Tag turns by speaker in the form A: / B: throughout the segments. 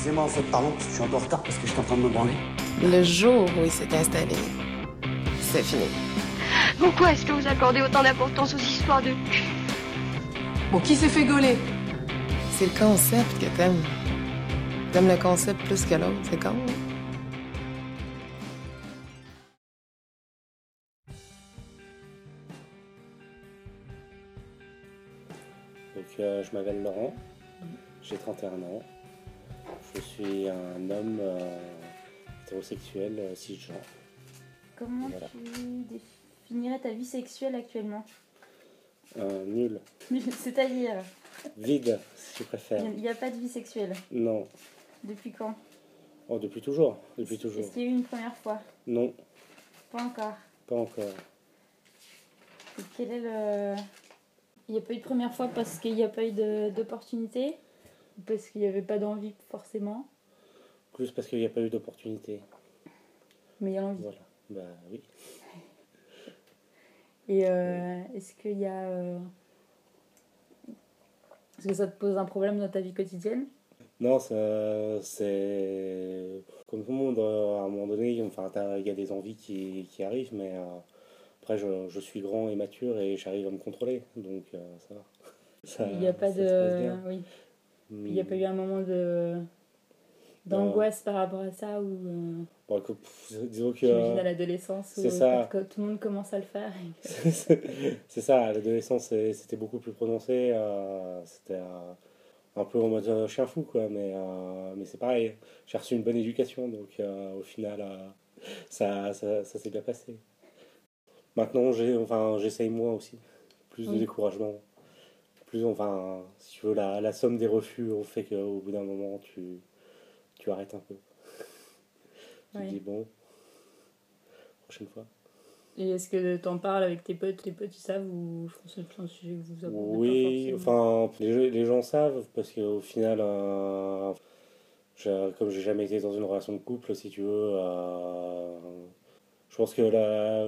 A: Excusez-moi, en fait, pardon, parce que je suis un peu en retard parce que j'étais en train de me branler.
B: Le jour où il s'est installé, c'est fini.
C: Pourquoi est-ce que vous accordez autant d'importance aux histoires de cul?
D: Bon, qui s'est fait gauler?
B: C'est le concept que t'aimes. T'aimes le concept plus que l'autre, c'est con. hein?
E: Donc, euh, je m'appelle Laurent, j'ai 31 ans. Je suis un homme euh, hétérosexuel euh, cisgenre.
F: Comment
E: Voilà.
F: tu définirais ta vie sexuelle actuellement?
E: Euh, nul,
F: C'est-à-dire,
E: vide, si tu préfères.
F: il n'y a pas de vie sexuelle?
E: Non.
F: Depuis quand?
E: Oh, depuis toujours, depuis toujours.
F: Est-ce qu'il y a eu une première fois?
E: Non,
F: Pas encore.
E: pas encore.
F: Et quel est le... Il n'y a pas eu de première fois parce qu'il n'y a pas eu de- d'opportunité? Parce qu'il n'y avait pas d'envie forcément
E: Plus parce qu'il n'y a pas eu d'opportunité.
F: Mais il y a l'envie.
E: Voilà. Bah oui.
F: Et euh, est-ce qu'il y a... euh, Est-ce que ça te pose un problème dans ta vie quotidienne?
E: Non, c'est comme tout le monde, euh, à un moment donné, enfin, il y a des envies qui, qui arrivent, mais euh, après, je, je suis grand et mature et j'arrive à me contrôler, donc ça va. Ça-
F: Il n'y a pas de... Oui. Il n'y a pas eu un moment de d'angoisse par rapport à ça ou euh,
E: Bon, écoute, disons que.
F: j'imagine à l'adolescence où
E: ça.
F: tout le monde commence à le faire
E: c'est ça, à l'adolescence, c'était beaucoup plus prononcé. euh, c'était euh, un peu en mode euh, chien fou, quoi, mais, euh, mais c'est pareil. J'ai reçu une bonne éducation, donc euh, au final, euh, ça, ça, ça s'est bien passé. Maintenant, j'ai, enfin, j'essaye moins aussi. Plus de découragement. Plus, enfin, si tu veux, la, la somme des refus ont fait qu'au bout d'un moment, tu, tu arrêtes un peu. Tu
F: Ouais.
E: te dis, bon, prochaine fois.
F: et est-ce que t'en parles avec tes potes? Tes potes ils savent ou je pense que c'est un sujet que vous abordez
E: Oui, enfin, les, les gens savent, parce qu'au final, euh, j'ai- comme j'ai jamais été dans une relation de couple, si tu veux, euh, je pense que la,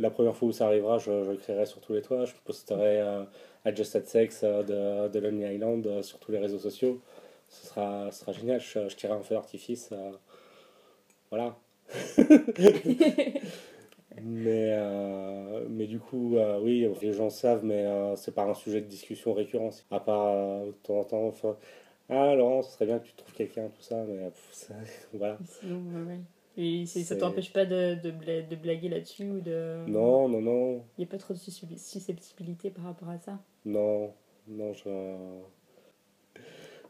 E: la première fois où ça arrivera, je, je le crierai sur tous les toits, je posterai euh, à Just Had Sex euh, de, de Lonely Island euh, sur tous les réseaux sociaux. Ce sera, ce sera génial, je, je tirerai un feu d'artifice. euh, voilà. Mais, euh, mais du coup, euh, oui, les gens savent, mais euh, c'est pas un sujet de discussion récurrent. À part de temps en temps, enfin, ah Laurent, ce serait bien que tu trouves quelqu'un, tout ça, mais pff, ça- voilà.
F: Sinon, ouais. Et ça t'empêche pas de, de, bla- de blaguer là-dessus ou de.
E: Non, non, non,
F: Il n'y a pas trop de suscept- susceptibilité par rapport à ça?
E: non, non, je.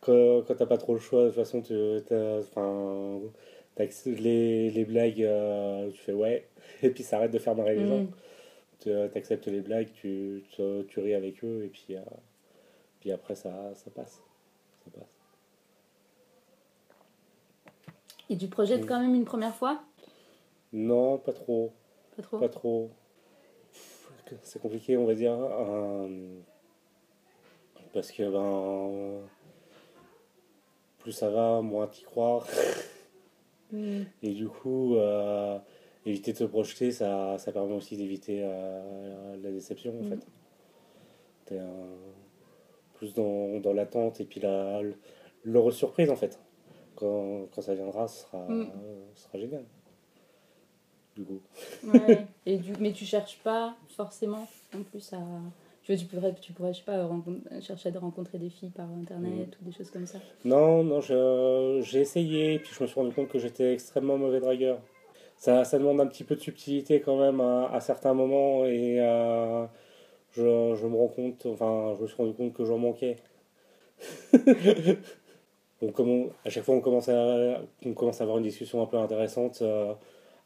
E: Quand, quand t'as pas trop le choix, de toute façon, tu enfin, les, les blagues, euh, tu fais ouais, et puis ça arrête de faire marrer les gens.
F: Mm.
E: Tu acceptes les blagues, tu, tu, tu ris avec eux, et puis, euh, puis après, ça, ça passe. Ça passe.
F: Et tu projettes
E: Mm.
F: quand même une première fois?
E: Non, pas trop.
F: Pas trop?
E: Pas trop. C'est compliqué, on va dire. euh, parce que, ben. Plus ça va, moins t'y croire.
F: Mm.
E: Et du coup, euh, éviter de se projeter, ça, ça permet aussi d'éviter euh, la déception, en
F: Mhm.
E: fait. T'es plus dans, dans l'attente et puis la, l'heure surprise, en fait. Quand, quand ça viendra, ce sera, ce sera génial. Du coup.
F: Ouais. Et du... Mais tu cherches pas forcément en plus à. Tu vois, tu pourrais, tu pourrais je sais pas, chercher à rencontrer des filles par internet ou des choses comme ça.
E: Non, non, j'ai essayé, puis je me suis rendu compte que j'étais extrêmement mauvais dragueur. Ça, ça demande un petit peu de subtilité quand même à, à certains moments, et euh, je, je me rends compte, enfin, je me suis rendu compte que j'en manquais. Donc, comme on- à chaque fois on commence à, on commence à avoir une discussion un peu intéressante, euh,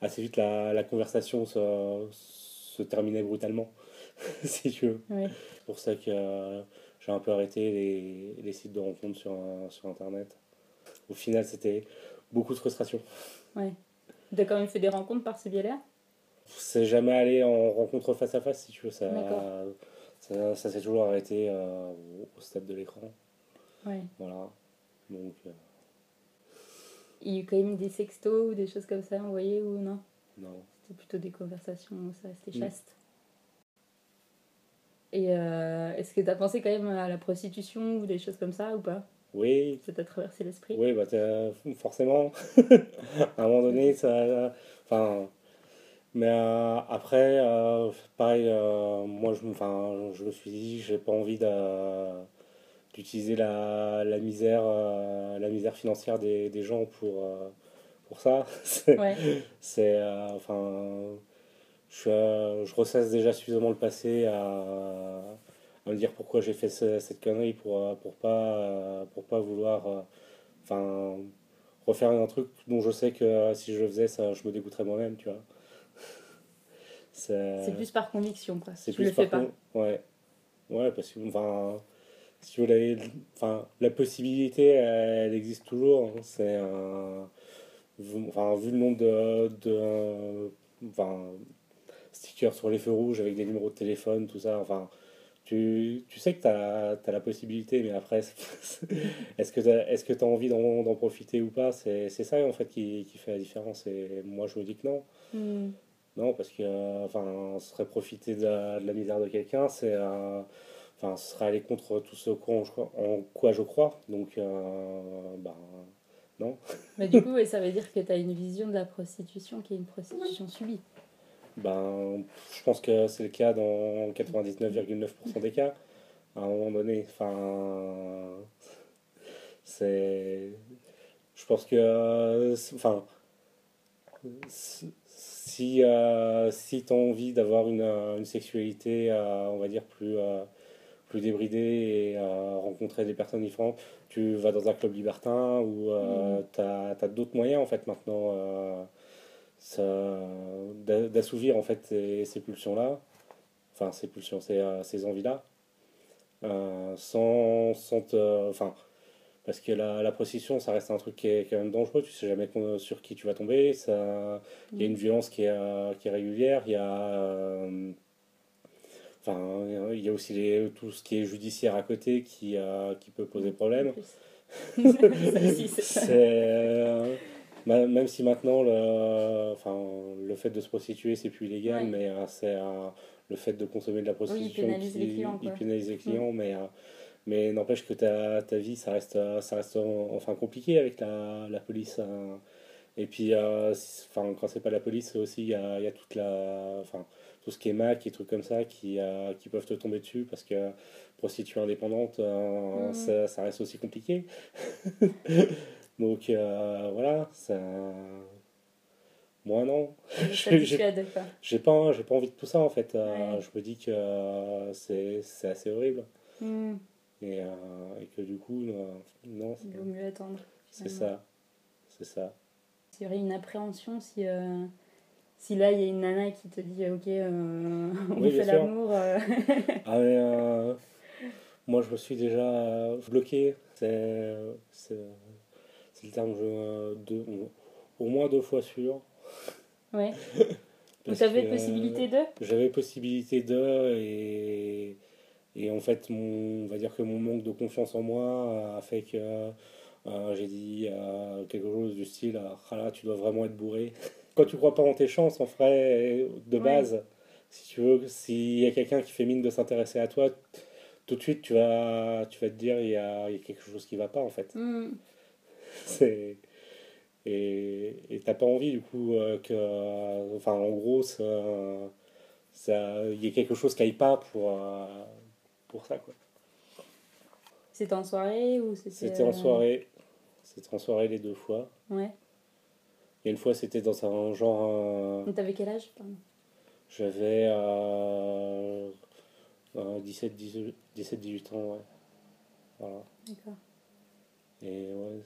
E: assez vite la, la conversation se, se terminait brutalement, si tu veux. C'est pour ça que euh, j'ai un peu arrêté les, les sites de rencontres sur, euh, sur Internet. Au final, c'était beaucoup de frustration.
F: Ouais. T'as quand même fait des rencontres par ce biais-là?
E: C'est jamais allé en rencontre face à face, si tu veux. Ça, ça, ça s'est toujours arrêté euh, au stade de l'écran.
F: Ouais.
E: Voilà. Donc, euh,
F: Il y a eu quand même des sextos ou des choses comme ça envoyées ou non?
E: Non.
F: C'était plutôt des conversations où ça restait
E: Mm.
F: chaste. Et euh, est-ce que t'as pensé quand même à la prostitution ou des choses comme ça ou pas?
E: Oui,
F: Ça t'a traversé l'esprit?
E: Oui, bah forcément. à un moment donné, ça. Enfin. Mais euh, après, euh, pareil, euh, moi je, me- je me suis dit, j'ai pas envie d'a- d'utiliser la, la misère, euh, la misère financière des, des gens pour, euh, pour ça. C'est,
F: Ouais.
E: euh, enfin, je, je ressasse déjà suffisamment le passé à, à me dire pourquoi j'ai fait ce- cette connerie pour, pour pas, pour pas vouloir, enfin, refaire un truc dont je sais que si je le faisais, ça, je me dégoûterais moi-même, tu vois. C'est,
F: plus par conviction, quoi.
E: c'est
F: tu le
E: plus par
F: fais pas.
E: Ouais. Ouais, parce que, enfin, si tu veux, la, enfin, la possibilité, elle, existe toujours. hein. C'est un. Enfin, vu le nombre de. de enfin, stickers sur les feux rouges avec des numéros de téléphone, tout ça, enfin. Tu, tu sais que tu as, la possibilité, mais après, est-ce que tu as, que as envie d'en profiter ou pas? C'est ça, en fait, qui, qui fait la différence. Et moi, je me dis que non.
F: Hmm.
E: Non, parce que euh, enfin, serait profiter de la, de la misère de quelqu'un, c'est euh, enfin, ce serait aller contre tout ce quoi, en quoi je crois. Donc, euh, ben, non.
F: Mais du coup, ça veut dire que tu as une vision de la prostitution qui est une prostitution subie.
E: Ben, je pense que c'est le cas dans 99,9% des cas. À un moment donné, enfin, c'est. Je pense que. Enfin. Si, euh, si tu as envie d'avoir une, une sexualité, euh, on va dire, plus, euh, plus débridée et euh, rencontrer des personnes différentes, tu vas dans un club libertin ou tu as, d'autres moyens, en fait, maintenant. euh, d'assouvir en fait ces, ces pulsions-là, enfin ces pulsions, ces, euh, ces envies-là, euh, sans, sans te- enfin, parce que la, la prostitution, ça reste un truc qui est quand même dangereux, tu sais jamais sur qui tu vas tomber, il y a une violence qui est, euh, qui est régulière, il y a, euh, enfin, il y a aussi les, tout ce qui est judiciaire à côté qui, euh, qui peut poser problème.
F: C'est
E: euh, même si maintenant le, enfin, le fait de se prostituer c'est plus illégal,
F: Ouais.
E: mais euh, c'est le fait de consommer de la prostitution
F: pénalise
E: qui
F: les clients,
E: il pénalise les clients, mais mais n'empêche que ta, ta vie ça reste ça reste enfin compliqué avec la, la police. hein. Et puis euh, enfin quand c'est pas la police aussi il y a, il y a toute la enfin tout ce qui est Mac et trucs comme ça qui, euh, qui peuvent te tomber dessus parce que prostituée indépendante, euh,
F: Mhm.
E: ça, ça reste aussi compliqué. Donc euh, voilà, ça... moi non, j'ai- pas, j'ai pas envie de tout ça en fait.
F: Ouais.
E: Je me dis que c'est assez horrible
F: Hmm.
E: et, et que du coup, non,
F: Il vaut mieux attendre.
E: c'est ça. C'est ça.
F: Il y aurait une appréhension si, si là il y a une nana qui te dit ok euh, on
E: Oui,
F: fait l'amour euh,
E: Ah euh, moi je me suis déjà euh, bloqué. C'est le terme je, deux, au moins deux fois sûr.
F: ouais vous avez possibilité de?
E: J'avais possibilité de et, et en fait mon, on va dire que mon manque de confiance en moi a fait que j'ai dit quelque chose du style ah là tu dois vraiment être bourré. Quand tu crois pas en tes chances en vrai de
F: Ouais.
E: base, si tu veux, s'il y a quelqu'un qui fait mine de s'intéresser à toi, tout de suite tu vas, tu vas te dire il y a, y a quelque chose qui va pas en fait. C'est et et t'as pas envie du coup euh, que enfin en gros ça il y ait quelque chose qui aille pas pour euh, pour ça quoi.
F: C'était en soirée ou c'était
E: c'était en
F: euh,
E: soirée. C'était en soirée les deux fois.
F: Ouais
E: et une fois c'était dans un genre euh,
F: donc t'avais quel âge pardon?
E: j'avais euh, euh, 17 18 17 18 ans ouais voilà
F: d'accord
E: Et ouais.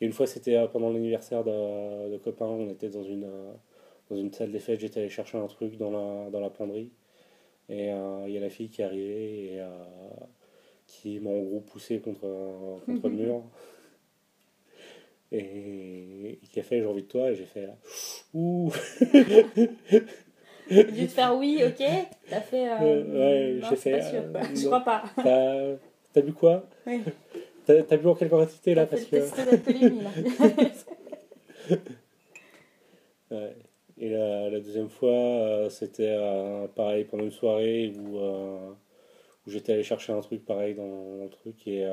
E: Et une fois, c'était euh, pendant l'anniversaire de, de copains, on était dans une, euh, dans une salle des fêtes, j'étais allé chercher un truc dans la, dans la penderie. Et euh, il y a la fille qui est arrivée et euh, qui m'a en gros poussé contre, euh, contre le mur. Et, qui a fait j'ai envie de toi et j'ai fait ouh.
F: J'ai dû te faire oui ok. T'as fait euh,
E: Euh, ouais, j'ai fait,
F: pas sûr
E: euh,
F: je crois pas.
E: T'as t'as bu quoi?
F: Oui.
E: T'as t'as bu en quelle quantité là? Parce que
F: là.
E: Ouais. Et la, la deuxième fois, euh, c'était euh, pareil pendant une soirée où, euh, où j'étais allé chercher un truc pareil dans, dans le truc et,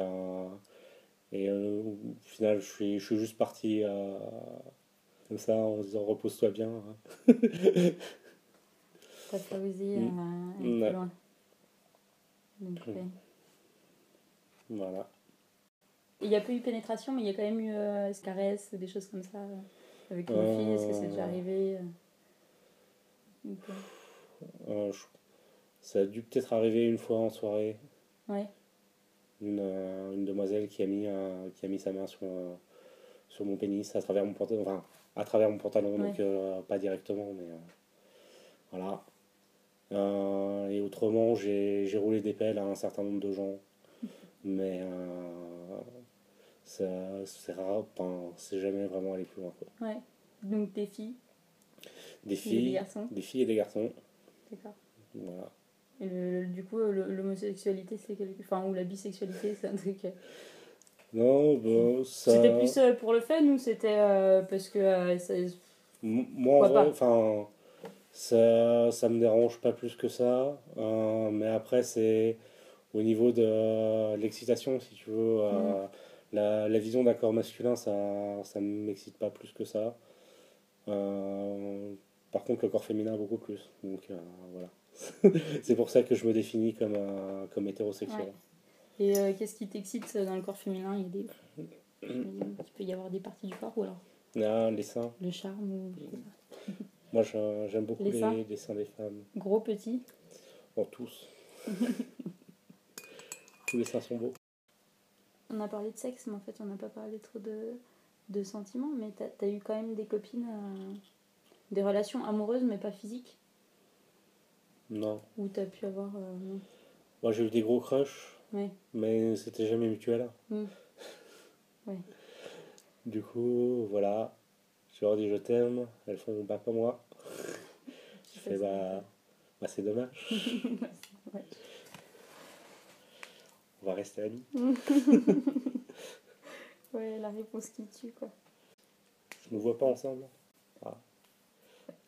E: Et euh, au final, je suis, je suis juste parti euh, comme ça en disant repose-toi bien. hein.
F: T'as pas osé
E: Mm.
F: euh. Donc,
E: Mm. Voilà.
F: Il n'y a pas eu pénétration, mais il y a quand même eu euh, des caresses, des choses comme ça. avec une fille, est-ce que c'est déjà arrivé euh,
E: je- ça a dû peut-être arriver une fois en soirée.
F: Ouais.
E: Une, euh, une demoiselle qui a mis, un- qui a mis sa main sur, euh, sur mon pénis à travers mon pantalon. Enfin, à travers mon pantalon, donc
F: Ouais.
E: euh, pas directement, mais euh, voilà. Euh, et autrement, j'ai roulé des pelles à un certain nombre de gens. Mais euh, c'est rare, c'est jamais vraiment allé plus loin. quoi.
F: ouais. Donc des filles,
E: Des
F: et des
E: filles,
F: garçons.
E: des filles et des garçons.
F: D'accord.
E: Voilà.
F: Le- du coup, l'homosexualité, c'est quelque... Enfin, ou la bisexualité, c'est un truc... euh,
E: Non, bah, ça.
F: C'était plus euh, pour le fun ou c'était euh, parce que euh, ça-
E: Moi, en vrai, enfin, ça, ça me dérange pas plus que ça. mais après, c'est au niveau de l'excitation, si tu veux. euh, la, la vision d'un corps masculin, ça, ça m'excite pas plus que ça. Par contre, le corps féminin, beaucoup plus. Donc, voilà. c'est pour ça que je me définis comme, un- comme hétérosexuel.
F: Ouais. Et euh, qu'est-ce qui t'excite dans le corps féminin? Il y a des... Il peut y avoir des parties du corps ou alors?
E: Ah, les seins.
F: le charme ou...
E: Moi, j'aime beaucoup
F: Les
E: les,
F: seins?
E: les seins des femmes.
F: Gros, petit
E: En tous. Tous les seins sont beaux.
F: On a parlé de sexe, mais en fait, on n'a pas parlé trop de, de sentiments. Mais t'as as eu quand même des copines, euh, des relations amoureuses, mais pas physiques,
E: Non.
F: où t'as pu avoir. euh.
E: Moi, j'ai eu des gros crushs,
F: Ouais.
E: mais c'était jamais mutuel.
F: Mm. Ouais.
E: Du coup, voilà. Je leur dis je t'aime, elles font pas comme moi. Je fais bah, bah c'est dommage.
F: Ouais.
E: On va rester amis.
F: Ouais, la réponse qui tue, quoi.
E: Je nous vois pas ensemble. Ah.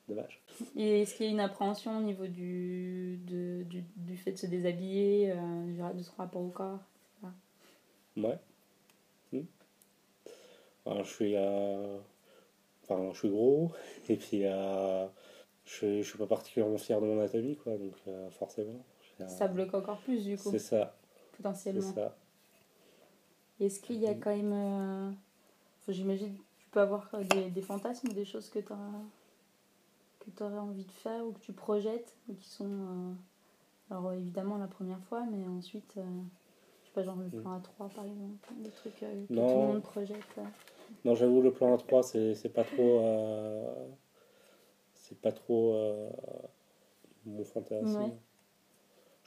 E: Dommage.
F: Et est-ce qu'il y a une appréhension au niveau du, de, du, du fait de se déshabiller, euh, de son rapport au corps
E: Ouais. Hmm. Alors, je suis euh, enfin je suis gros et puis euh, je je suis pas particulièrement fier de mon anatomie quoi donc euh, forcément.
F: Ça bloque encore plus, du coup,
E: C'est ça, c'est
F: potentiellement.
E: ça.
F: Est-ce qu'il y a quand même. J'imagine que tu peux avoir des, des fantasmes, des choses que tu que tu aurais envie de faire ou que tu projettes, ou qui sont. euh, alors évidemment la première fois, mais ensuite. euh, je sais pas, genre le
E: Mm.
F: plan A3 par exemple, des trucs euh, que
E: Non.
F: tout le monde projette.
E: Non, j'avoue, le plan A3, c'est c'est pas trop. c'est pas trop mon fantasme.
F: Ouais.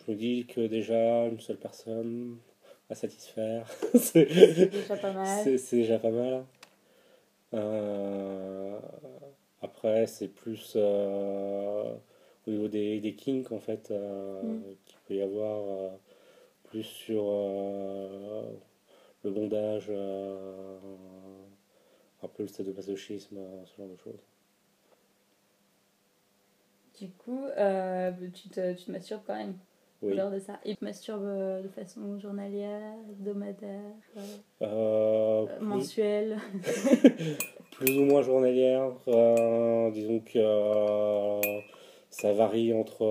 E: Je me dis que déjà, une seule personne à satisfaire, c'est
F: C'est déjà pas mal.
E: c'est- c'est déjà pas mal. Euh, après, c'est plus euh, au niveau des, des kinks, en fait, euh,
F: Mm.
E: qu'il peut y avoir euh, plus sur le bondage, un peu le sadomasochisme, euh, ce genre de choses.
F: Du coup, tu, te, tu te masturbes quand même
E: Oui.
F: lors de ça. Et tu te masturbes euh, de façon journalière, hebdomadaire, euh,
E: Euh, plus,
F: mensuelle.
E: plus ou moins journalière. disons que ça varie entre,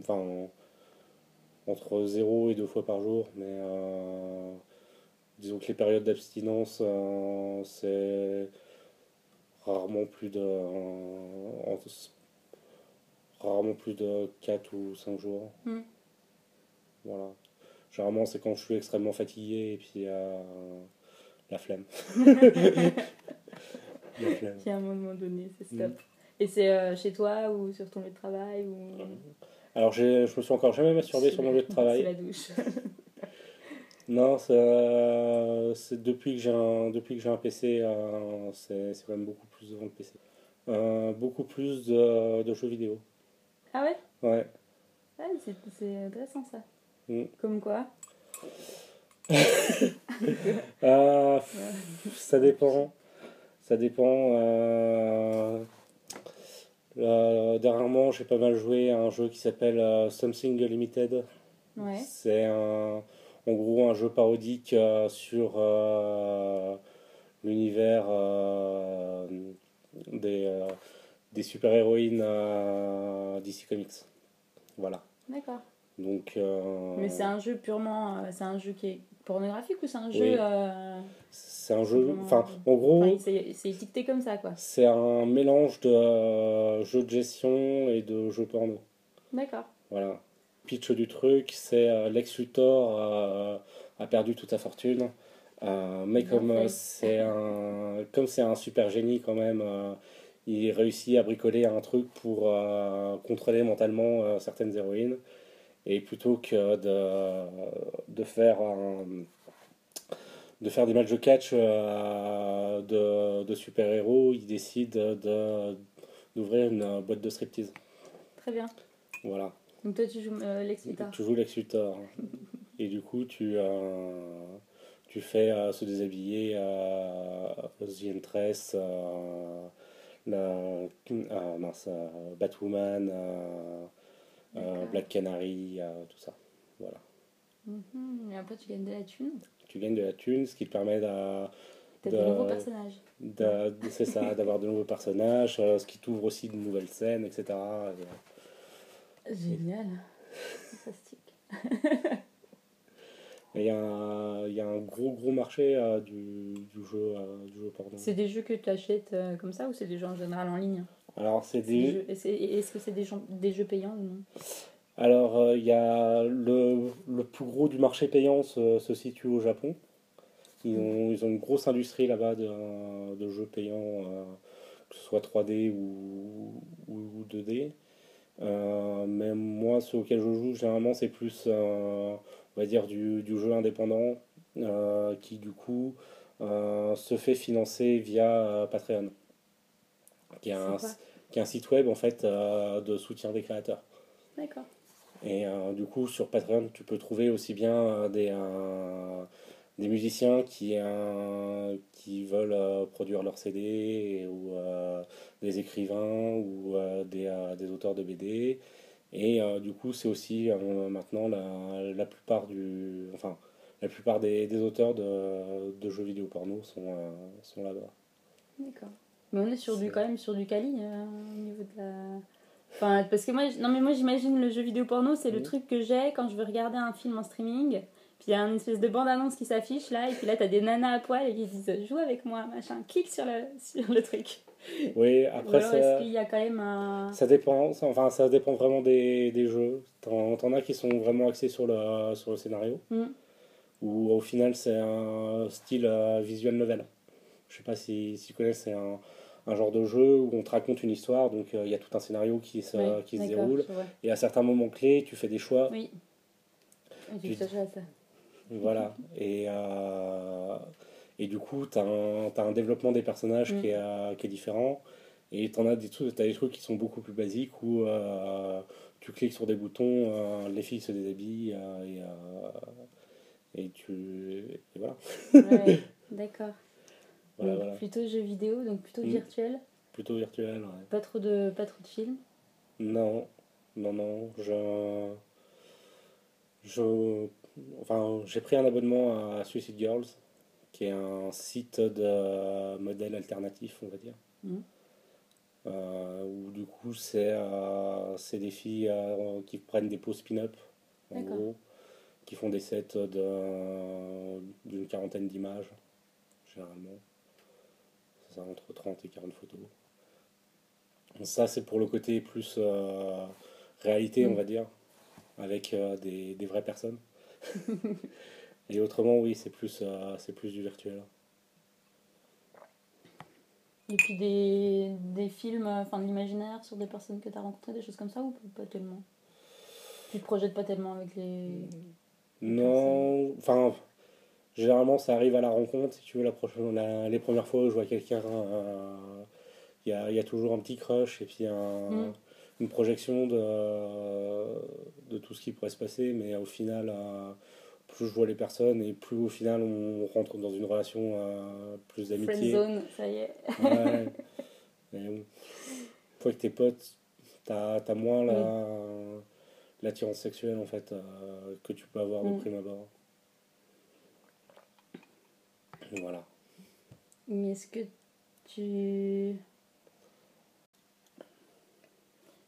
E: enfin, entre 0 et 2 fois par jour, mais disons que les périodes d'abstinence, c'est rarement plus de, rarement plus de 4 ou 5 jours.
F: Mm.
E: Voilà. Généralement, c'est quand je suis extrêmement fatigué et puis euh, la flemme. la flemme.
F: À un moment donné, c'est
E: Mm.
F: stop. Et c'est euh, chez toi ou sur ton lieu de travail ou...
E: Alors, j'ai- je me suis encore jamais masturbé sur mon lieu de
F: C'est
E: travail.
F: la douche.
E: Non, c'est depuis que j'ai un, depuis que j'ai un PC, euh, c'est c'est quand même beaucoup plus devant le PC. Euh, beaucoup plus de, de jeux vidéo.
F: Ah ouais?
E: Ouais.
F: Ouais, c'est c'est intéressant ça.
E: Mm.
F: Comme quoi?
E: Euh, ça dépend. Ça dépend. euh, euh, dernièrement, j'ai pas mal joué à un jeu qui s'appelle euh, Something Limited.
F: Ouais.
E: C'est un. en gros un jeu parodique euh, sur l'univers des, des super-héroïnes euh, DC Comics. Voilà.
F: D'accord.
E: Donc, euh,
F: Mais c'est un jeu purement. euh, c'est un jeu qui est pornographique ou c'est un
E: Oui.
F: jeu. euh,
E: c'est un jeu. Enfin, en gros,
F: enfin, c'est c'est étiqueté comme ça, quoi.
E: c'est un mélange de euh, jeu de gestion et de jeu porno.
F: D'accord.
E: Voilà. Pitch du truc, c'est euh, Lex Luthor euh, a perdu toute sa fortune. Euh, mais comme euh, c'est un comme c'est un super génie quand même, euh, il réussit à bricoler un truc pour euh, contrôler mentalement euh, certaines héroïnes. Et plutôt que de, de faire un- de faire des matchs de catch euh, de, de super-héros, il décide de d'ouvrir une boîte de striptease.
F: Très bien.
E: Voilà.
F: Donc toi, tu joues Lex Luthor.
E: Tu joues Lex Luthor. Et du coup, tu, tu fais se déshabiller The Huntress, euh, ah, mince, euh, Batwoman, euh, euh. Black Canary, euh, tout ça. Voilà.
F: Mhm. Et après, tu gagnes de la thune.
E: Tu gagnes de la thune, ce qui te permet De-
F: des nouveaux personnages.
E: c'est ça, d'avoir de nouveaux personnages, euh, ce qui t'ouvre aussi de nouvelles scènes, etc. Et,
F: Génial. Fantastique.
E: il y, a un- il y a un gros gros marché euh, du, du jeu, euh, du jeu porno.
F: C'est des jeux que tu achètes euh, comme ça ou c'est des jeux en général en ligne?
E: Alors, c'est
F: des jeux- Est-ce que c'est des, gens- des jeux payants ou non?
E: Alors, il y a le, le plus gros du marché payant se, se situe au Japon. Ils ont, ils ont une grosse industrie là-bas de, de jeux payants, que ce soit 3D ou, ou 2D. Euh, mais moi, ceux auxquels je joue, généralement, c'est plus, on va dire, du, du jeu indépendant euh, qui, du coup, euh, se fait financer via euh, Patreon, qui est, un, qui est un site web en fait de soutien des créateurs.
F: D'accord.
E: Et euh, du coup, sur Patreon, tu peux trouver aussi bien euh, des, euh, des musiciens qui, qui veulent produire leur CD, et- ou des écrivains, ou des, des auteurs de BD. Et euh, du coup, c'est aussi euh, maintenant la, la plupart du. Enfin, la plupart des, des auteurs de, de jeux vidéo porno sont, euh, sont là-bas.
F: D'accord. Mais on est sur du quand même sur du quali euh, au niveau de la. Enfin, parce que moi, non mais moi j'imagine le jeu vidéo porno, c'est le
E: Mhm.
F: truc que j'ai quand je veux regarder un film en streaming. Puis il y a une espèce de bande-annonce qui s'affiche là, et puis là t'as des nanas à poil et qui disent joue avec moi, machin, clique sur le, sur le truc.
E: Oui,
F: Ou
E: après,
F: alors
E: ça-
F: est-ce qu'il y a quand même un.
E: Ça dépend, ça- enfin ça dépend vraiment des, des jeux. T'en t'en as qui sont vraiment axés sur le, sur le scénario,
F: Mm.
E: ou au final c'est un style euh, visual novel. Je sais pas si, si tu connais, c'est un, un genre de jeu où on te raconte une histoire, donc euh, il y a tout un scénario qui se,
F: Oui,
E: qui se déroule, et à certains moments clés, tu fais des choix,
F: Oui. Et tu ça.
E: voilà, et, euh, et du coup t'as un, t'as un développement des personnages
F: Mm.
E: qui, est, euh, qui est différent, et t'en as des trucs, t'as des trucs qui sont beaucoup plus basiques où euh, tu cliques sur des boutons, euh, les filles se déshabillent et, et tu et voilà.
F: Ouais, d'accord.
E: Voilà.
F: Plutôt jeu vidéo, donc plutôt
E: Mm.
F: virtuel.
E: Plutôt virtuel. ouais.
F: Pas trop de, pas trop de films.
E: Non, non, non. Je, je, enfin, j'ai pris un abonnement à Suicide Girls, qui est un site de modèle alternatif, on va dire.
F: Mhm.
E: Euh, où du coup, c'est euh, des filles euh, qui prennent des pauses pin-up, en gros, qui font des sets de- d'une quarantaine d'images, généralement. C'est ça, entre 30 et 40 photos. Ça, c'est pour le côté plus réalité, on
F: Mm.
E: va dire, avec des, des vraies personnes. Et autrement, oui, c'est plus, euh, c'est plus du virtuel.
F: Et puis des, des films, euh, enfin de l'imaginaire sur des personnes que tu as rencontrées, des choses comme ça ou pas tellement? Tu te projettes pas tellement avec les.
E: Non, enfin, généralement, ça arrive à la rencontre. Si tu veux, la prochaine, la- les premières fois où je vois quelqu'un, euh, il y, a, y a toujours un petit crush et puis un-
F: Mm.
E: une projection de, de tout ce qui pourrait se passer. Mais au final, euh, plus je vois les personnes et plus au final on rentre dans une relation euh, plus d'amitié.
F: zone, ça y est.
E: Ouais. Mais bon, une fois que t'es potes, t'as as moins la- l'attirance sexuelle en fait euh, que tu peux avoir de
F: Mm.
E: prime abord. Voilà.
F: Mais est-ce que tu.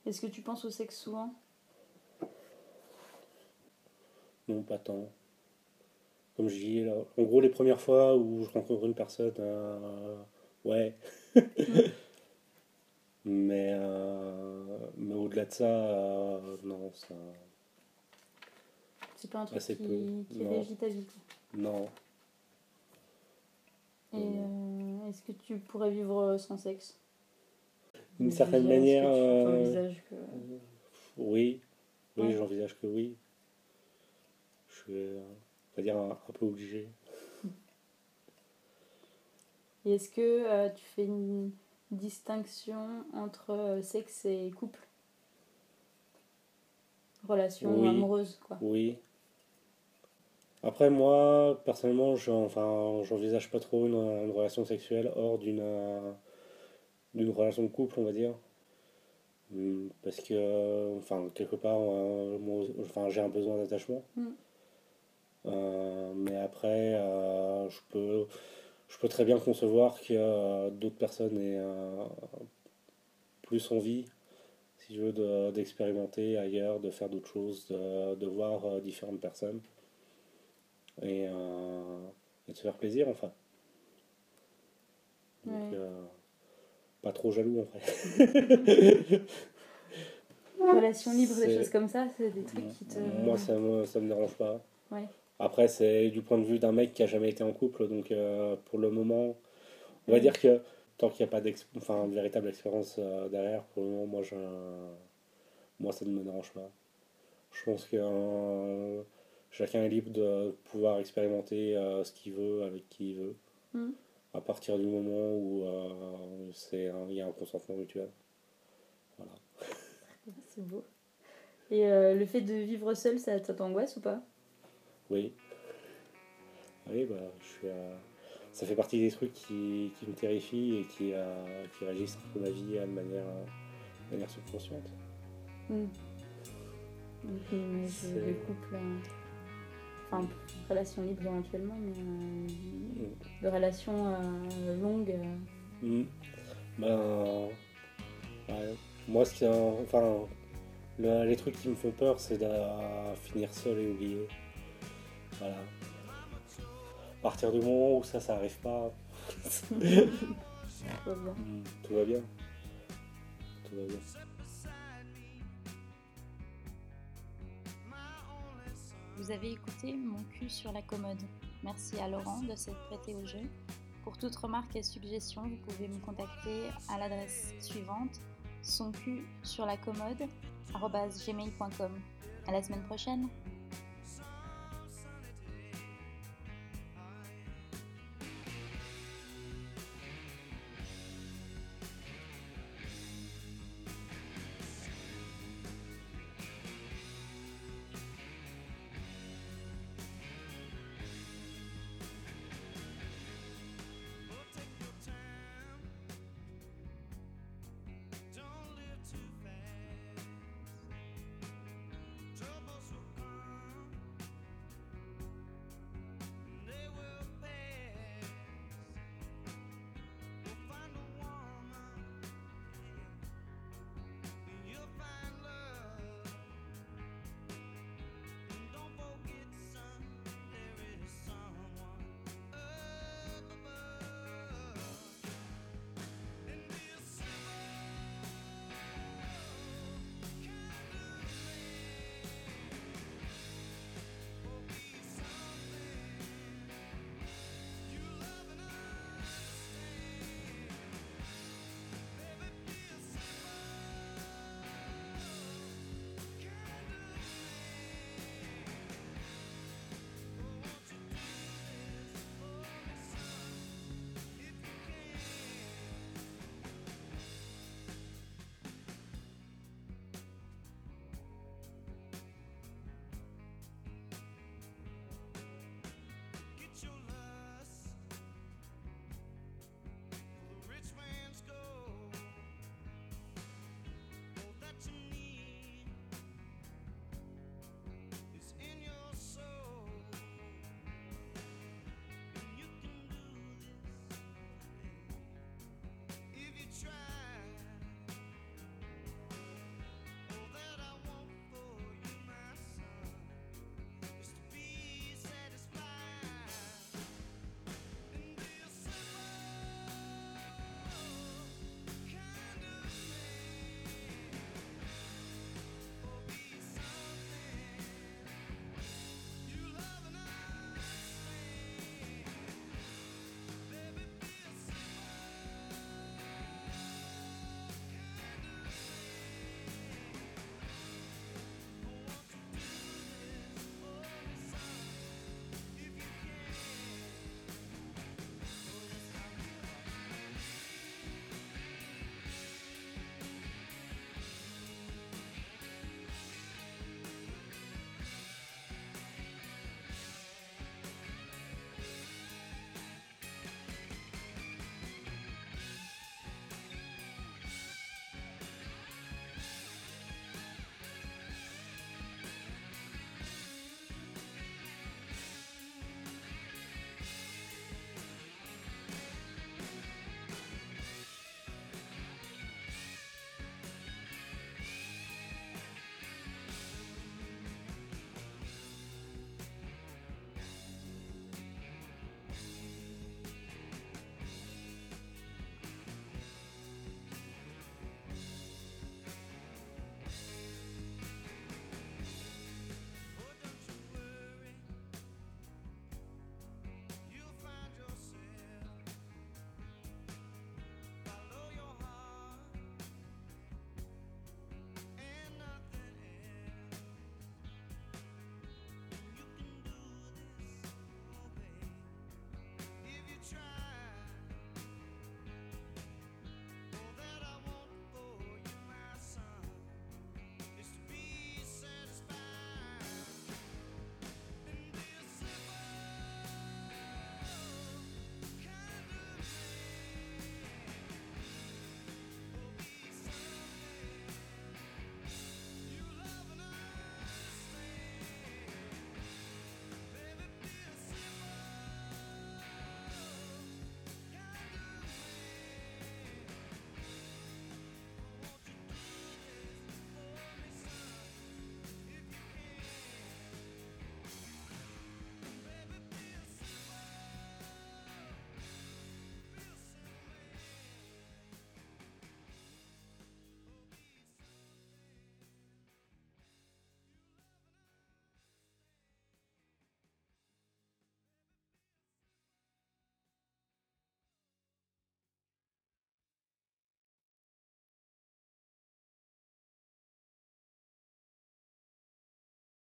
F: Est-ce que tu penses au sexe souvent?
E: Non, pas tant. Comme je dis, là, en gros, les premières fois où je rencontre une personne, euh, ouais. mais euh, mais au-delà de ça, euh, non, ça.
F: C'est pas un truc
E: Assez
F: qui, qui
E: non.
F: régit ta vie. quoi.
E: Non.
F: Et euh, est-ce que tu pourrais vivre sans sexe?
E: D'une certaine
F: que
E: manière.
F: tu
E: euh,
F: envisages que-
E: Oui, oui,
F: Ouais.
E: j'envisage que oui. Je suis, euh, va dire, un, un peu obligé.
F: Et est-ce que euh, tu fais une distinction entre euh, sexe et couple? Relation
E: Oui.
F: amoureuse, quoi.
E: Oui. Après, moi, personnellement, j'en- enfin, j'envisage pas trop une, une relation sexuelle hors d'une euh, d'une relation de couple, on va dire. Hum, Parce que, euh, enfin, quelque part, moi, enfin, j'ai un besoin d'attachement.
F: Mm.
E: Euh, mais après, euh, je peux, je peux très bien concevoir que euh, d'autres personnes aient euh, plus envie, si je veux, de- d'expérimenter ailleurs, de faire d'autres choses, de, de voir euh, différentes personnes et, et de se faire plaisir, enfin. Donc,
F: Ouais.
E: pas trop jaloux, en vrai.
F: Relation libre, des choses comme ça, c'est des trucs qui te.
E: Moi, ça me, ça me dérange pas.
F: Ouais.
E: Après, c'est du point de vue d'un mec qui a jamais été en couple, donc euh, pour le moment, on va
F: Mm.
E: dire que tant qu'il n'y a pas enfin, de véritable expérience euh, derrière, pour le moment, moi, je, moi, ça ne me dérange pas. Je pense que euh, chacun est libre de pouvoir expérimenter ce qu'il veut avec qui il veut,
F: Mm.
E: à partir du moment où il y a un consentement mutuel. Voilà.
F: C'est beau. Et le fait de vivre seul, ça t'angoisse ou pas?
E: Oui. Oui, bah, je suis, euh, ça fait partie des trucs qui, qui me terrifient et qui, euh, qui régissent un peu ma vie euh, de manière, euh, de manière subconsciente.
F: Mm. Donc, euh, je- euh, Enfin, relation libre éventuellement, mais euh, de relation euh, longue. euh,
E: Mm. Ben, ouais. Moi, ce qui, enfin, le- les trucs qui me font peur, c'est de finir seul et oublié. Voilà. À partir du moment où ça, ça arrive pas,
F: tout va bien.
E: mm, tout va bien. Tout va bien.
G: Vous avez écouté Mon cul sur la commode. Merci à Laurent de s'être prêté au jeu. Pour toute remarque et suggestion, vous pouvez me contacter à l'adresse suivante son cul sur la commode gmail.com. À la semaine prochaine.